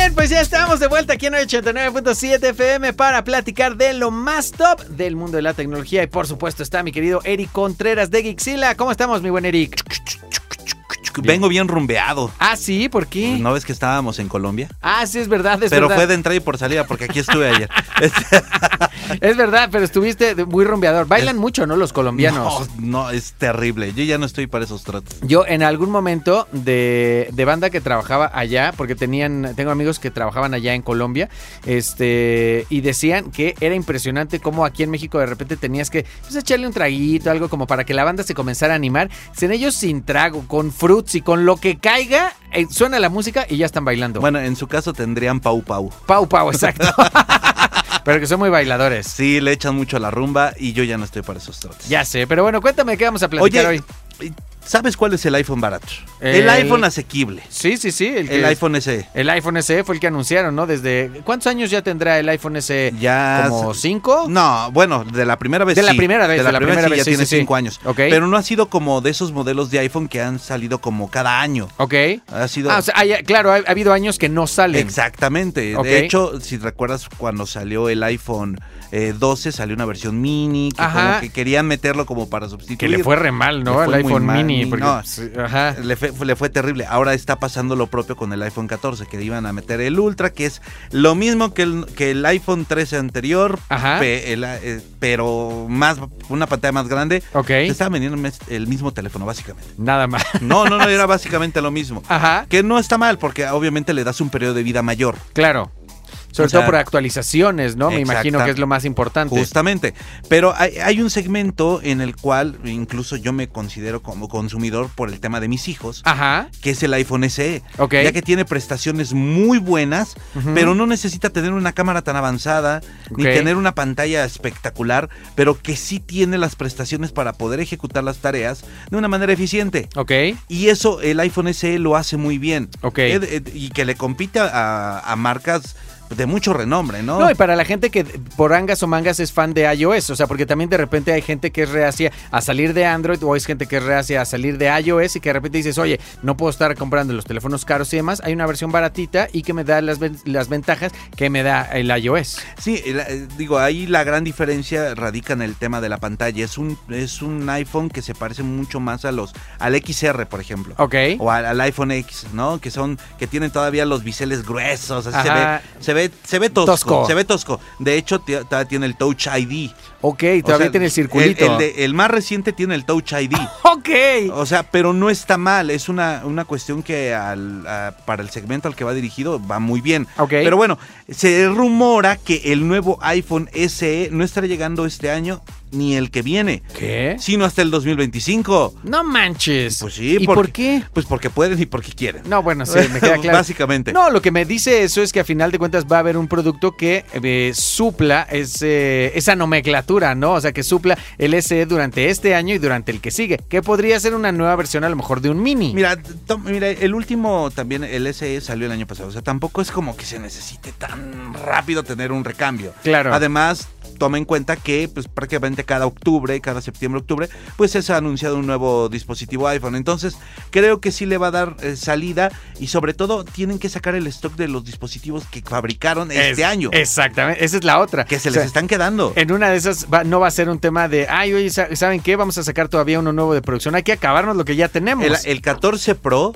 Bien, pues ya estamos de vuelta aquí en 89.7 FM para platicar de lo más top del mundo de la tecnología. Y por supuesto está mi querido Eric Contreras de Gixila. ¿Cómo estamos, mi buen Eric? Vengo bien rumbeado. Ah, sí, ¿por qué? ¿No ves que estábamos en Colombia? Ah, sí, es verdad, es Pero verdad. fue de entrada y por salida, porque aquí estuve ayer. Es verdad, pero estuviste muy rumbeador. Bailan mucho, ¿no? Los colombianos. No, no, es terrible. Yo ya no estoy para esos trotes. Yo en algún momento de, de banda que trabajaba allá, porque tenían, tengo amigos que trabajaban allá en Colombia, este, y decían que era impresionante cómo aquí en México de repente tenías que pues, echarle un traguito, algo como para que la banda se comenzara a animar. En ellos sin trago, con fruits y con lo que caiga, eh, suena la música y ya están bailando. Bueno, en su caso tendrían Pau Pau. Pau, pau, exacto. pero que son muy bailadores. Sí, le echan mucho a la rumba y yo ya no estoy para esos trotes. Ya sé, pero bueno, cuéntame qué vamos a platicar Oye, hoy. ¿Sabes cuál es el iPhone barato? El- El, iPhone asequible. Sí, sí, sí. El, iPhone SE. El iPhone SE fue el que anunciaron, ¿no? Desde. ¿Cuántos años ya tendrá el iPhone SE? Ya ¿Como cinco? No, bueno, de la primera vez De la primera vez, De la, primera, vez vez, ya sí, tiene cinco años. Ok. Pero no ha sido como de esos modelos de iPhone que han salido como cada año. Ok. Ha sido... Ah, o sea, hay- claro, ha, ha habido años que no salen. Exactamente. De hecho, si recuerdas cuando salió el iPhone eh, 12, salió una versión mini, que Ajá. como que querían meterlo como para sustituir. Que le fue re mal, ¿no? El iPhone mal, mini. ni- porque- no. sí, ajá. Le fue, le fue terrible. Ahora está pasando lo propio con el iPhone 14, que iban a meter el Ultra, que es lo mismo que el, que el iPhone 13 anterior, Ajá. pe- el, eh, pero más una pantalla más grande. Ok. Te estaban vendiendo el mismo teléfono, básicamente. Nada más. No, no, no, era básicamente lo mismo. Ajá. Que no está mal, porque obviamente le das un periodo de vida mayor. Claro. Sobre O sea, todo por actualizaciones, ¿no? Me imagino que es lo más importante. Justamente. Pero hay, hay un segmento en el cual incluso yo me considero como consumidor por el tema de mis hijos, Ajá. que es el iPhone SE. Ok. Ya que tiene prestaciones muy buenas, pero no necesita tener una cámara tan avanzada, ni tener una pantalla espectacular, pero que sí tiene las prestaciones para poder ejecutar las tareas de una manera eficiente. Ok. Y eso el iPhone SE lo hace muy bien. Ok. Y que le compite a, a marcas de mucho renombre, ¿no? No, y para la gente que por angas o mangas es fan de iOS, o sea, porque también de repente hay gente que es reacia a salir de Android o es gente que es reacia a salir de iOS y que de repente dices, oye, no puedo estar comprando los teléfonos caros y demás, hay una versión baratita y que me da las, las ventajas que me da el iOS. Sí, eh, digo, ahí la gran diferencia radica en el tema de la pantalla. Es un, es un iPhone que se parece mucho más a los, al XR, por ejemplo. Ok. O al, al iPhone X, ¿no? Que son, que tienen todavía los biseles gruesos, así se ve, se ve, se ve tosco, Tosco. se ve tosco. De hecho, tiene el Touch ID. Ok, O todavía sea, tiene el circulito. El, el de- el más reciente tiene el Touch ID. ok. O sea, pero no está mal, es una, una cuestión que al- a- para el segmento al que va dirigido va muy bien. Ok. Pero bueno, se rumora que el nuevo iPhone SE no estará llegando este año ni el que viene, ¿Qué? sino hasta el 2025. No manches. Pues sí, ¿Y porque- por qué? Pues porque pueden y porque quieren. No, bueno, sí, me queda claro. Básicamente. No, lo que me dice eso es que a final de cuentas va a haber un producto que eh, supla ese- esa nomenclatura, ¿no? O sea, que supla el SE durante este año y durante el que sigue, que podría ser una nueva versión a lo mejor de un mini. Mira, mira, el último también, el SE salió el año pasado. O sea, tampoco es como que se necesite tan rápido tener un recambio. Claro. Además, toma en cuenta que pues prácticamente cada octubre, cada septiembre, octubre, pues se ha anunciado un nuevo dispositivo iPhone. Entonces, creo que sí le va a dar eh, salida y sobre todo tienen que sacar el stock de los dispositivos que fabricaron este Es- año. Exactamente, esa es la otra. que se O les están quedando. En una de esas va- no va a ser un tema de, ay, oye, sa- ¿saben qué? Vamos a sacar todavía uno nuevo de producción. Hay que acabarnos lo que ya tenemos. El, el 14 Pro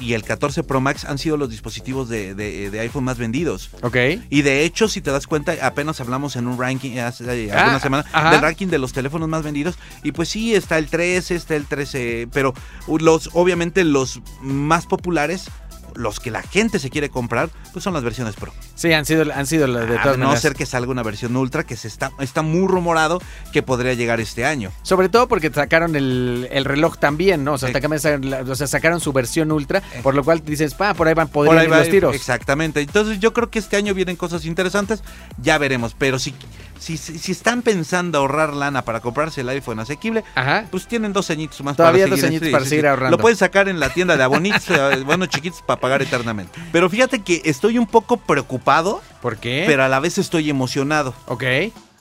y el 14 Pro Max han sido los dispositivos de, de- de iPhone más vendidos. Ok. Y de hecho, si te das cuenta, apenas hablamos en un ranking hace Ah, algunas semanas ajá. del ranking de los teléfonos más vendidos. Y pues sí, está el 13, está el 13, pero los obviamente los más populares los que la gente se quiere comprar, pues son las versiones Pro. Sí, han sido, han sido las de A todas no maneras. ser que salga una versión Ultra, que se está, está muy rumorado que podría llegar este año. Sobre todo porque sacaron el, el reloj también, ¿no? O sea, sacaron, o sea, sacaron su versión ultra, por lo cual dices, pa, por ahí van, Por ahí ir va- los tiros. Exactamente. Entonces yo creo que este año vienen cosas interesantes. Ya veremos. Pero si, si, si están pensando ahorrar lana para comprarse el iPhone asequible, Ajá. pues tienen dos añitos más Todavía para dos seguir, añitos sí, para sí, seguir sí. ahorrando. Lo pueden sacar en la tienda de Abonits, eh, bueno, chiquitos, para pagar eternamente. Pero fíjate que estoy un poco preocupado, ¿Por qué? pero a la vez estoy emocionado. ok.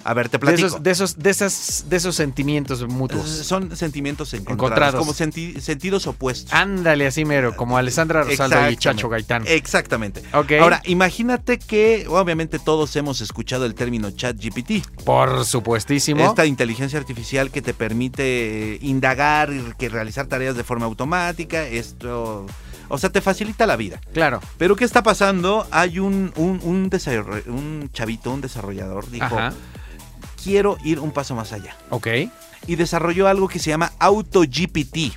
A ver, te De platico. esos, de esos, de esas, de esos sentimientos mutuos. Son sentimientos encontrados, Encontrados. como senti- sentidos opuestos. Ándale así mero, como Alessandra Rosaldo y. Chacho Gaitán. Exactamente. Ok. Ahora, imagínate que obviamente todos hemos escuchado el término ChatGPT. Por supuestísimo. Esta inteligencia artificial que te permite eh, indagar y que realizar tareas de forma automática. Esto, o sea, te facilita la vida. Claro. Pero ¿qué está pasando? Hay un, un, un, chavito, un desarrollador, dijo, Ajá. quiero ir un paso más allá. Ok. Y desarrolló algo que se llama AutoGPT.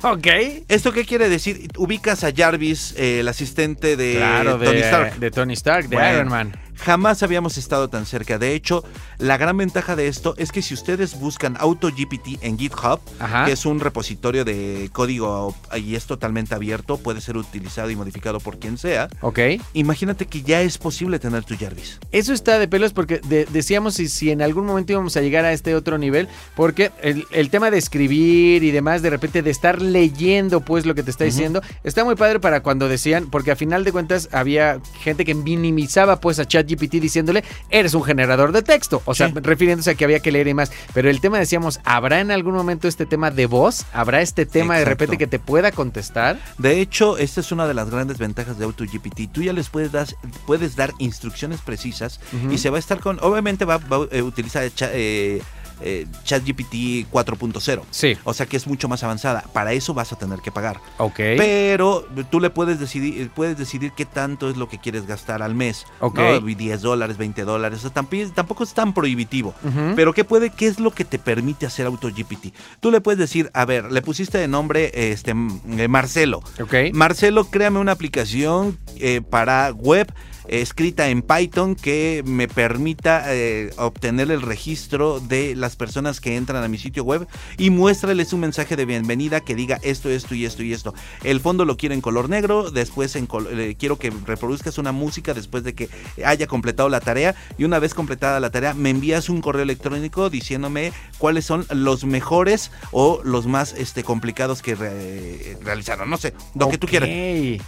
Ok. ¿Esto qué quiere decir? Ubicas a Jarvis, eh, el asistente de claro, de Tony Stark. de Tony Stark, de Bueno. Iron Man. Jamás habíamos estado tan cerca. De hecho, la gran ventaja de esto es que si ustedes buscan AutoGPT en GitHub, Ajá. que es un repositorio de código y es totalmente abierto, puede ser utilizado y modificado por quien sea. Ok. Imagínate que ya es posible tener tu Jarvis. Eso está de pelos porque de- decíamos si, si en algún momento íbamos a llegar a este otro nivel, porque el, el tema de escribir y demás, de repente de estar leyendo pues lo que te está diciendo, está muy padre para cuando decían, porque a final de cuentas había gente que minimizaba pues a ChatGPT diciéndole, eres un generador de texto, o sea, Sí. refiriéndose a que había que leer y más, pero el tema decíamos, ¿habrá en algún momento este tema de voz? ¿Habrá este tema de repente que te pueda contestar? De hecho, esta es una de las grandes ventajas de AutoGPT. Tú ya les puedes dar, puedes dar instrucciones precisas y se va a estar con. Obviamente va, va a utilizar eh, eh, ChatGPT 4.0. Sí. O sea que es mucho más avanzada. Para eso vas a tener que pagar. Ok. Pero tú le puedes decidir, puedes decidir qué tanto es lo que quieres gastar al mes. Ok. ¿no? 10 dólares, 20 dólares. O sea, tampoco es tan prohibitivo. Pero ¿qué puede, qué es lo que te permite hacer AutoGPT? Tú le puedes decir, a ver, le pusiste de nombre este eh, Marcelo. Ok. Marcelo, créame una aplicación eh, para web eh, escrita en Python que me permita eh, obtener el registro de las personas que entran a mi sitio web y muéstrales un mensaje de bienvenida que diga esto, esto y esto y esto. El fondo lo quiero en color negro, después en col- eh, quiero que reproduzcas una música después de que haya completado la tarea y una vez completada la tarea me envías un correo electrónico diciéndome cuáles son los mejores o los más este, complicados que re- realizaron. No sé, lo que tú quieras.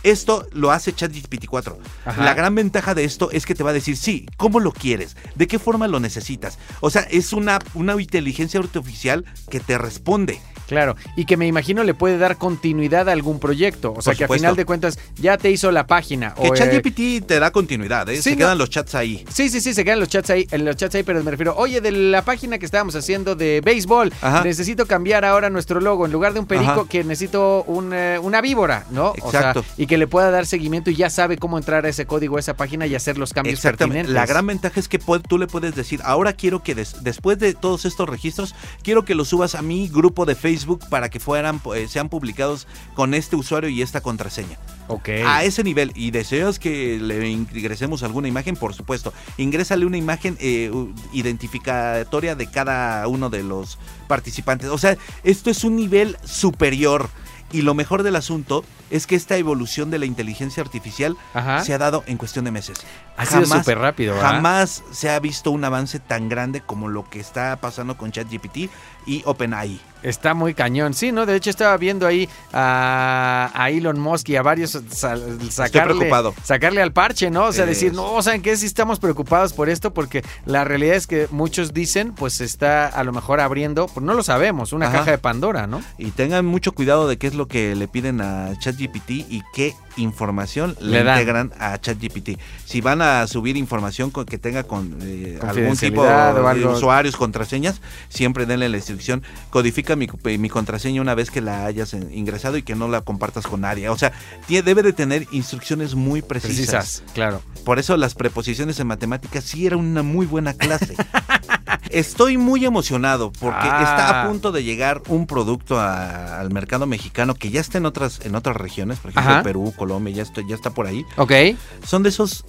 Esto lo hace ChatGPT 4. Ajá. La gran ventaja de esto es que te va a decir, sí, ¿cómo lo quieres? ¿De qué forma lo necesitas? O sea, es una, una inteligencia artificial que te responde. Claro, y que me imagino le puede dar continuidad a algún proyecto. O sea, Por que a final de cuentas ya te hizo la página. Que o, eh, ChatGPT te da continuidad, ¿eh? sí, Se no. quedan los chats ahí. Sí, sí, sí, se quedan los chats ahí, en los chats ahí, pero me refiero, oye, de la página que estábamos haciendo de béisbol, Ajá. necesito cambiar ahora nuestro logo. En lugar de un perico, Ajá. que necesito un, eh, una víbora, ¿no? O sea, Exacto. y que le pueda dar seguimiento y ya sabe cómo entrar a ese código, a esa página y hacer los cambios Exactamente. pertinentes. La gran ventaja es que tú le puedes decir, ahora quiero que des- después de todos estos registros, quiero que los subas a mi grupo de Facebook para que fueran, eh, sean publicados con este usuario y esta contraseña. Ok. A ese nivel. Y deseas que le ingresemos alguna imagen, por supuesto. Ingrésale una imagen eh, identificatoria de cada uno de los participantes. O sea, esto es un nivel superior. Y lo mejor del asunto es que esta evolución de la inteligencia artificial Ajá. se ha dado en cuestión de meses. Ha sido súper rápido, ¿verdad? Jamás se ha visto un avance tan grande como lo que está pasando con ChatGPT y OpenAI. Está muy cañón, sí, ¿no? De hecho estaba viendo ahí a, a Elon Musk y a varios sacarle, preocupado. sacarle al parche, ¿no? O sea, decir, no, ¿saben qué? Sí estamos preocupados por esto porque la realidad es que muchos dicen, pues está a lo mejor abriendo, pues no lo sabemos, una Ajá. caja de Pandora, ¿no? Y tengan mucho cuidado de qué es lo que le piden a ChatGPT y qué información le, integran a ChatGPT. Si van a subir información con, que tenga con eh, algún tipo de usuarios, contraseñas, siempre denle la instrucción, codifica mi, mi contraseña una vez que la hayas en- ingresado y que no la compartas con nadie. O sea, debe de tener instrucciones muy precisas. Precisas, claro. Por eso las preposiciones en matemáticas sí era una muy buena clase. Estoy muy emocionado porque Ah. está a punto de llegar un producto a- al mercado mexicano que ya está en otras en otras regiones, por ejemplo Ajá. Perú, Colombia, ya está, ya está por ahí. Ok. Son de esos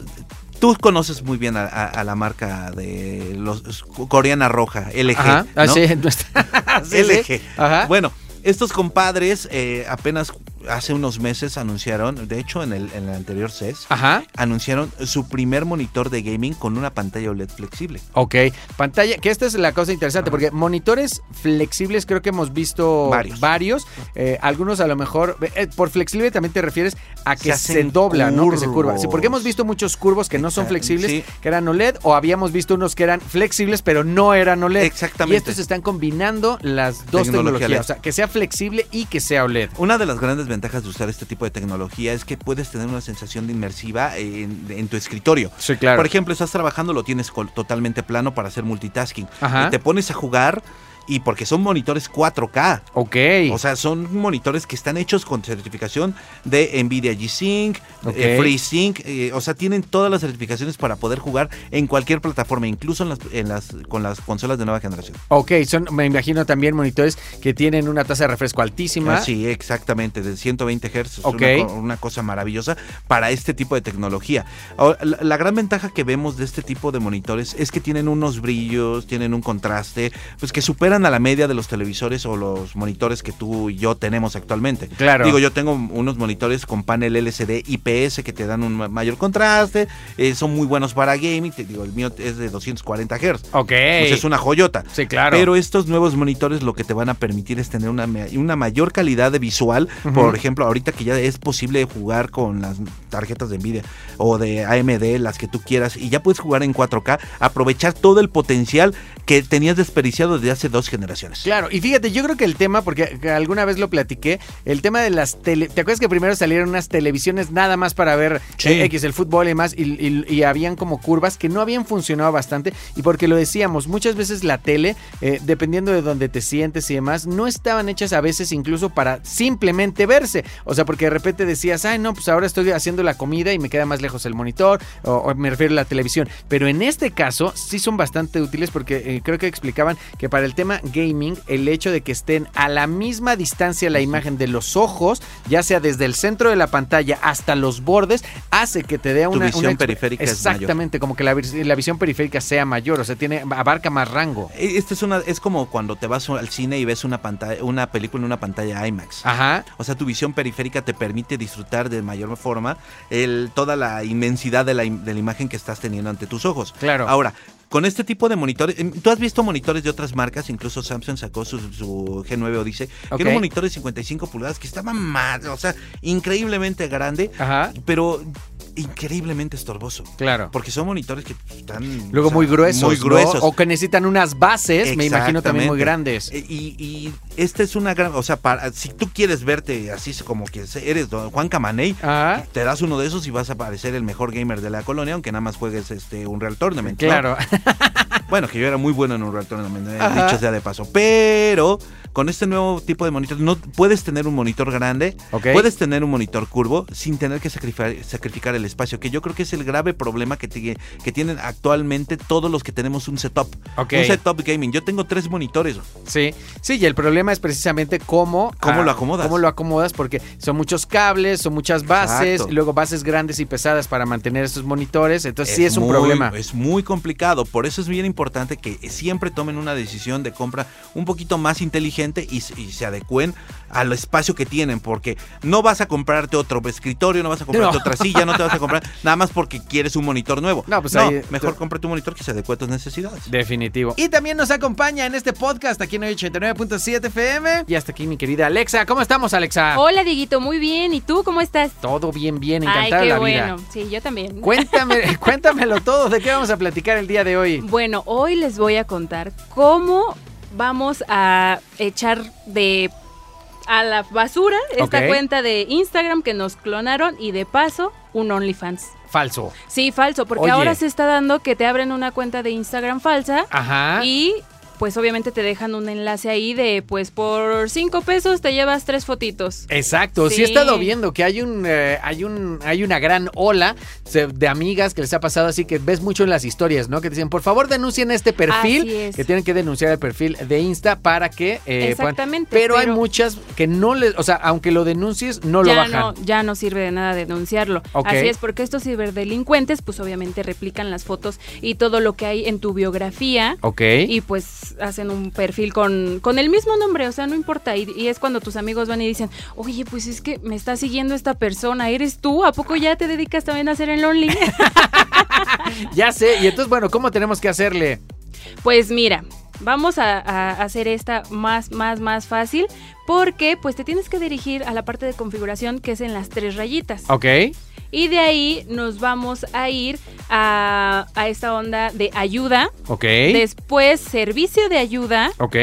Tú conoces muy bien a, a- a la marca de los coreana roja, LG, Ajá. Ah, ¿no? sí, no está- sí, sí. LG. Ajá. Bueno, estos compadres eh, apenas hace unos meses anunciaron, de hecho en el, en el anterior CES, Ajá. anunciaron su primer monitor de gaming con una pantalla OLED flexible. Ok, pantalla, que esta es la cosa interesante, porque monitores flexibles creo que hemos visto Varios. eh, algunos a lo mejor, eh, por flexible también te refieres a que Se dobla, ¿no? Que se curva. Sí, porque hemos visto muchos curvos que no son flexibles, sí. que eran OLED, o habíamos visto unos que eran flexibles, pero no eran OLED. Exactamente. Y estos están combinando las dos Tecnología tecnologías, LED. o sea, que sea flexible y que sea OLED. Una de las grandes ventajas de usar este tipo de tecnología es que puedes tener una sensación de inmersiva en, en tu escritorio. Sí, claro. Por ejemplo, estás trabajando, lo tienes totalmente plano para hacer multitasking. Ajá. Y te pones a jugar y porque son monitores 4K. ok. O sea, son monitores que están hechos con certificación de Nvidia G-Sync, eh, FreeSync, eh, o sea, tienen todas las certificaciones para poder jugar en cualquier plataforma, incluso en las, en las con las consolas de nueva generación. Ok, son, me imagino también monitores que tienen una tasa de refresco altísima. Ah, Sí, exactamente, de 120 Hz. Es Ok. una, co- una cosa maravillosa para este tipo de tecnología. Ahora, La, la gran ventaja que vemos de este tipo de monitores es que tienen unos brillos, tienen un contraste, pues que superan a la media de los televisores o los monitores que tú y yo tenemos actualmente. Claro. Digo, yo tengo unos monitores con panel LCD IPS que te dan un ma- mayor contraste, eh, son muy buenos para gaming. Te digo, el mío es de 240 Hz. Ok. Pues es una joyota. Sí, claro. Pero estos nuevos monitores lo que te van a permitir es tener una, una mayor calidad de visual. Por ejemplo, ahorita que ya es posible jugar con las tarjetas de Nvidia o de AMD, las que tú quieras, y ya puedes jugar en 4K, aprovechar todo el potencial que tenías desperdiciado desde hace dos generaciones. Claro, y fíjate, yo creo que el tema, porque alguna vez lo platiqué, el tema de las tele... ¿Te acuerdas que primero salieron unas televisiones nada más para ver Sí. eh, X, el fútbol y demás, y, y- y habían como curvas que no habían funcionado bastante? Y porque lo decíamos, muchas veces la tele, eh, dependiendo de donde te sientes y demás, no estaban hechas a veces incluso para simplemente verse. O sea, porque de repente decías, ay, no, pues ahora estoy haciendo la comida y me queda más lejos el monitor, o, o me refiero a la televisión. Pero en este caso sí son bastante útiles porque eh, creo que explicaban que para el tema gaming, el hecho de que estén a la misma distancia la imagen de los ojos, ya sea desde el centro de la pantalla hasta los bordes, hace que te dé Tu una... visión una periférica es mayor. Exactamente, como que la, la visión periférica sea mayor, o sea, tiene abarca más rango. E- Este es una es como cuando te vas al cine y ves una pantalla una película en una pantalla IMAX. Ajá. O sea, tu visión periférica te permite disfrutar de mayor forma el, toda la inmensidad de la, de la imagen que estás teniendo ante tus ojos. Claro. Ahora, con este tipo de monitores, em, tú has visto monitores de otras marcas, incluso Samsung sacó su, su G9 Odyssey, que era un monitor de 55 pulgadas que estaba más, o sea, increíblemente grande, Ajá. pero increíblemente estorboso. Claro. Porque son monitores que están... Luego o sea, muy gruesos. Muy ¿no? gruesos. O que necesitan unas bases, me imagino también muy grandes. E- Y, y esta es una gran, o sea, para, si tú quieres verte así como que eres don Juan Camaney, Ajá. te das uno de esos y vas a parecer el mejor gamer de la colonia, aunque nada más juegues este un Real Tournament. ¿no? Bueno, que yo era muy bueno en un eh, Ajá. dicho sea de paso. Pero con este nuevo tipo de monitor, no puedes tener un monitor grande, puedes tener un monitor curvo sin tener que sacrificar, sacrificar el espacio, que yo creo que es el grave problema que, que tienen actualmente todos los que tenemos un setup. Ok. Un setup gaming. Yo tengo tres monitores. Sí, sí, y el problema es precisamente cómo, ¿Cómo ah, lo acomodas? Cómo lo acomodas, porque son muchos cables, son muchas bases, Exacto. y luego bases grandes y pesadas para mantener estos monitores. Entonces sí es un problema. Es muy complicado. Por eso es bien importante que siempre tomen una decisión de compra un poquito más inteligente y, se- y se adecuen al espacio que tienen. Porque no vas a comprarte otro escritorio, no vas a comprarte No. otra silla, no te vas a comprar nada más porque quieres un monitor nuevo. No, pues ahí- mejor cómprate un monitor que se adecue a tus necesidades. Definitivo. Y también nos acompaña en este podcast aquí en 89.7 FM. Y hasta aquí mi querida Alexa. ¿Cómo estamos, Alexa? Hola, Diguito, muy bien. ¿Y tú cómo estás? Todo bien, bien, Ay, encantada qué la bueno. vida. Sí, yo también. Cuéntame, cuéntamelo todo. ¿De qué vamos a platicar el día de hoy? Bueno, hoy les voy a contar cómo vamos a echar de a la basura esta cuenta de Instagram que nos clonaron y de paso un OnlyFans. Falso. Sí, falso, porque Oye. ahora se está dando que te abren una cuenta de Instagram falsa Ajá. y pues obviamente te dejan un enlace ahí de, pues por cinco pesos te llevas tres fotitos. Exacto, sí, Sí. he estado viendo que hay un, eh, hay un, hay una gran ola de amigas que les ha pasado así que ves mucho en las historias, ¿no? Que te dicen, por favor denuncien este perfil, es. que tienen que denunciar el perfil de Insta para que eh, puedan- Exactamente, Pero, hay muchas que no les, o sea, aunque lo denuncies, no lo ya bajan. no, ya no sirve de nada denunciarlo. Así es, porque estos ciberdelincuentes, pues obviamente replican las fotos y todo lo que hay en tu biografía. Ok. Y pues hacen un perfil con, con el mismo nombre, o sea, no importa. Y, y es cuando tus amigos van y dicen, oye, pues es que me está siguiendo esta persona, ¿eres tú? ¿A poco ya te dedicas también a hacer el Only? Ya sé, y entonces, bueno, ¿cómo tenemos que hacerle? Pues mira, vamos a, a hacer esta más, más, más fácil porque pues te tienes que dirigir a la parte de configuración que es en las tres rayitas. Ok. Y de ahí nos vamos a ir a, a esta onda de ayuda, Ok. después servicio de ayuda Ok.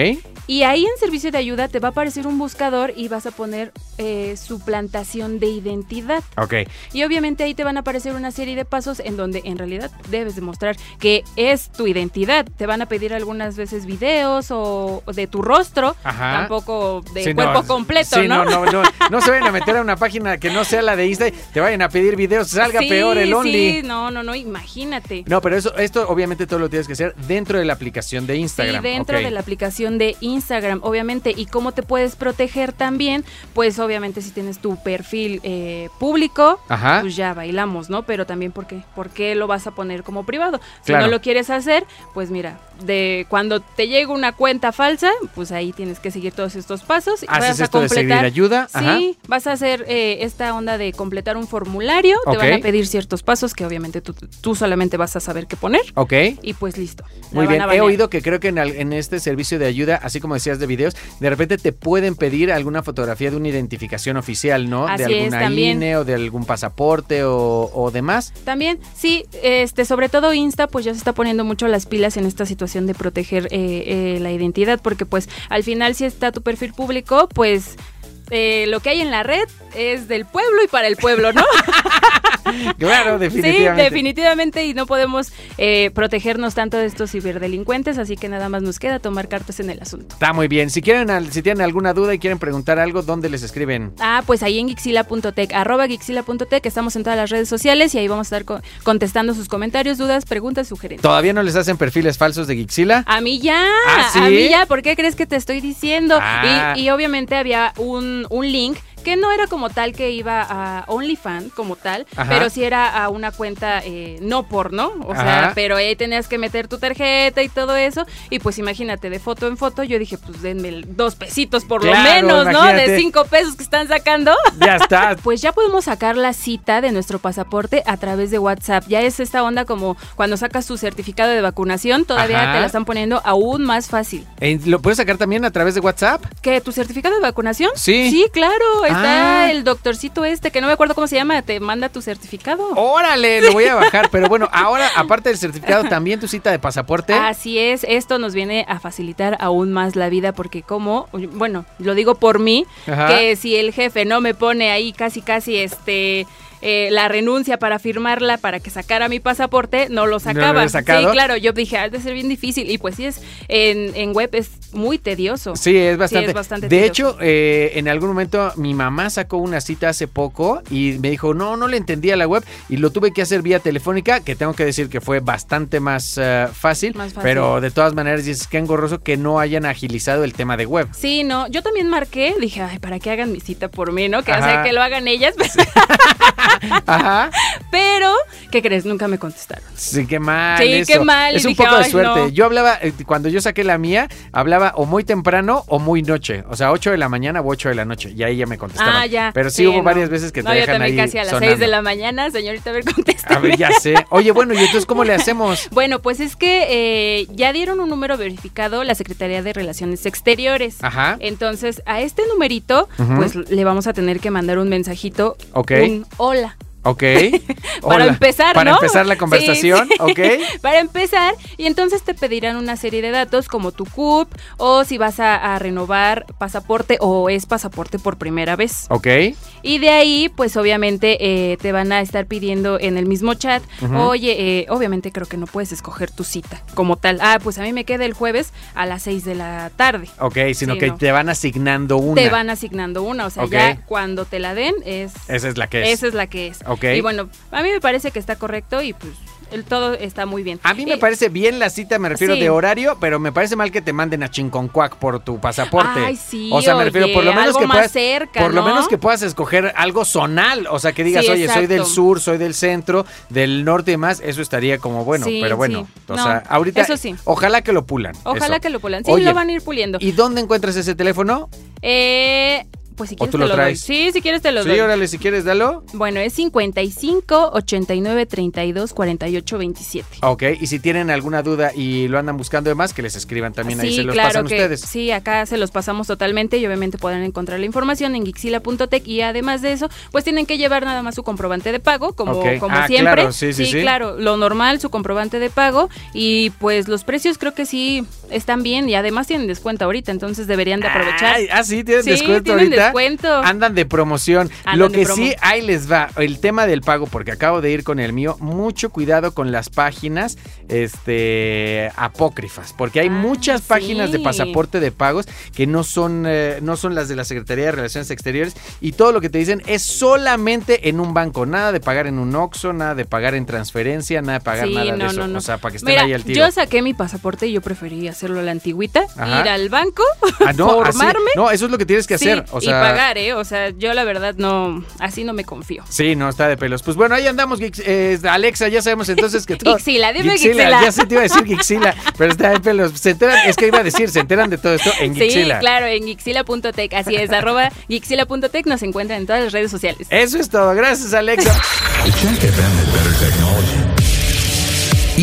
Y ahí en servicio de ayuda te va a aparecer un buscador y vas a poner eh, suplantación de identidad. Ok. Y obviamente ahí te van a aparecer una serie de pasos en donde en realidad debes demostrar que es tu identidad. Te van a pedir algunas veces videos o, o de tu rostro, Ajá. tampoco de Sí, cuerpo no, completo, sí, ¿no? No, no, no, no se vayan a meter a una página que no sea la de Insta te vayan a pedir videos, salga Sí, peor el Only. Sí, no, no, no, imagínate. No, pero eso, esto obviamente todo lo tienes que hacer dentro de la aplicación de Instagram. Sí, dentro Ok. de la aplicación de Instagram, obviamente. ¿Y cómo te puedes proteger también? Pues obviamente si tienes tu perfil eh, público, Ajá. pues ya bailamos, ¿no? Pero también ¿por qué? ¿Por qué lo vas a poner como privado? Si Claro. no lo quieres hacer, pues mira, de cuando te llega una cuenta falsa, pues ahí tienes que seguir todos estos pasos. y Haces vas a esto de seguir completar- ayuda. Ajá. Sí, vas a hacer eh, esta onda de completar un formulario, te van a pedir ciertos pasos que obviamente tú, tú solamente vas a saber qué poner Ok. y pues listo. Muy bien, he oído que creo que en, en este servicio de ayuda, así como decías de videos, de repente te pueden pedir alguna fotografía de una identificación oficial, ¿no? Así de es, alguna también. INE o de algún pasaporte o, o demás. También, sí, este, sobre todo Insta, pues ya se está poniendo mucho las pilas en esta situación de proteger eh, eh, la identidad, porque pues al final si está tu perfil público, pues eh, lo que hay en la red es del pueblo y para el pueblo, ¿no? Claro, sí, definitivamente. definitivamente, y no podemos eh, protegernos tanto de estos ciberdelincuentes, así que nada más nos queda tomar cartas en el asunto. Está muy bien. Si quieren, si tienen alguna duda y quieren preguntar algo, ¿dónde les escriben? Ah, pues ahí en Gixila.tech, arroba Gixila.tech, estamos en todas las redes sociales y ahí vamos a estar co- contestando sus comentarios, dudas, preguntas, sugerencias. ¿Todavía no les hacen perfiles falsos de Gixila? A mí ya, ¿Ah, sí? a mí ya, ¿por qué crees que te estoy diciendo? Ah. Y, y obviamente había un, un link que no era como tal que iba a OnlyFans como tal, Ajá. pero sí era a una cuenta eh, no porno, o Ajá. sea, pero ahí tenías que meter tu tarjeta y todo eso, y pues imagínate, de foto en foto, yo dije, pues denme dos pesitos por Claro, lo menos, ¿no? De cinco pesos que están sacando. Ya está. Pues ya podemos sacar la cita de nuestro pasaporte a través de WhatsApp. Ya es esta onda como cuando sacas tu certificado de vacunación, todavía Ajá. te la están poniendo aún más fácil. ¿Lo puedes sacar también a través de WhatsApp? ¿Qué? ¿Tu certificado de vacunación? Sí. Sí, claro. Está Ah. el doctorcito este, que no me acuerdo cómo se llama, te manda tu certificado. Órale, lo voy a bajar. Pero bueno, ahora, aparte del certificado, también tu cita de pasaporte. Así es, esto nos viene a facilitar aún más la vida porque como, bueno, lo digo por mí, Ajá. que si el jefe no me pone ahí casi casi este eh, la renuncia para firmarla para que sacara mi pasaporte, no lo sacaba. sacado? Sí, claro, yo dije, ha de ser bien difícil y pues sí es en, en web es muy tedioso. Sí, es bastante. es bastante de tedioso. hecho, eh, en algún momento mi mamá sacó una cita hace poco y me dijo, no, no le entendía la web y lo tuve que hacer vía telefónica, que tengo que decir que fue bastante más, eh, fácil, Más fácil. pero de todas maneras es que engorroso que no hayan agilizado el tema de web. Sí, no, yo también marqué, dije, ay, para que hagan mi cita por mí, ¿no? Que, o sea, que lo hagan ellas, Ajá. pero, ¿qué crees? Nunca me contestaron. Sí, qué mal. Sí, eso. qué mal, Es y un dije, poco de "Ay, suerte. no". Yo hablaba, eh, cuando yo saqué la mía, hablaba o muy temprano o muy noche. O sea, 8 de la mañana o 8 de la noche. Y ahí ya me contestaban. Ah, ya. Pero sí, hubo no. varias veces que te No, yo dejan también ahí casi a las sonando. 6 de la mañana, señorita, a ver, contéstame. A ver, ya sé. Oye, bueno, ¿y entonces cómo le hacemos? Bueno, pues es que eh, ya dieron un número verificado la Secretaría de Relaciones Exteriores. Ajá. Entonces, a este numerito, pues le vamos a tener que mandar un mensajito, Ok. un hola sola. Ok. Para Hola. empezar, Para ¿no? empezar la conversación, sí. ok. Para empezar, y entonces te pedirán una serie de datos como tu CUP o si vas a, a renovar pasaporte o es pasaporte por primera vez. Ok. Y de ahí, pues obviamente eh, te van a estar pidiendo en el mismo chat, oye, eh, obviamente creo que no puedes escoger tu cita como tal. Ah, pues a mí me queda el jueves a las 6 de la tarde. Ok, sino Sí, que no. te van asignando una. Te van asignando una, o sea, ya cuando te la den es... Esa es la que es. Esa es la que es. Ok. Y bueno, a mí me parece que está correcto y pues el todo está muy bien. A mí me parece bien la cita, me refiero Sí. de horario, pero me parece mal que te manden a Chinconcuac por tu pasaporte. Ay, sí, O sea, me refiero por lo menos que más puedas cerca, por lo ¿no? menos que puedas escoger algo zonal, o sea, que digas, Sí, "Oye, soy del sur, soy del centro, del norte y demás", eso estaría como bueno, Sí, pero bueno, o No, sea, ahorita eso sí. ojalá que lo pulan. Ojalá eso. que lo pulan. Sí, Oye, lo van a ir puliendo. ¿Y dónde encuentras ese teléfono? Eh, pues si ¿O quieres te lo doy. Sí, si quieres te lo Sí, doy. órale, si quieres, dalo. Bueno, es 55 89 32 48 27. Ok, y si tienen alguna duda y lo andan buscando demás, que les escriban también ahí, sí, se los claro pasan que ustedes. sí, acá se los pasamos totalmente y obviamente pueden encontrar la información en gixila.tech y además de eso, pues tienen que llevar nada más su comprobante de pago, como, como Ah, siempre. claro, sí, sí, sí. claro, lo normal, su comprobante de pago y pues los precios creo que sí están bien y además tienen descuento ahorita, entonces deberían de aprovechar. Ay, ah, sí, tienen Sí, descuento tienen ahorita. Andan de promoción. Andan Lo que sí, ahí les va. El tema del pago, porque acabo de ir con el mío. Mucho cuidado con las páginas este, apócrifas. Porque hay Ah, muchas páginas de pasaporte de pagos que no son, eh, no son las de la Secretaría de Relaciones Exteriores. Y todo lo que te dicen es solamente en un banco. Nada de pagar en un OXXO, nada de pagar en transferencia, nada de pagar Sí, nada de eso. no, no. O sea, para que estén Mira, ahí al tiro. yo saqué mi pasaporte y yo preferí hacerlo a la antigüita, Ajá. ir al banco, Ah, así- formarme no, eso es lo que tienes que sí, hacer. O sea, pagar, ¿eh? O sea, yo la verdad no, así no me confío. Sí, no, está de pelos. Pues bueno, ahí andamos, Gix- eh, Alexa, ya sabemos entonces que todo... Gixila, dime Gixila. Ya se te iba a decir Gixila, pero está de pelos. Se enteran, es que iba a decir, se enteran de todo esto en Sí, Gixila. claro, en Gixila.tech, así es, arroba Gixila.tech nos encuentran en todas las redes sociales. Eso es todo, gracias Alexa.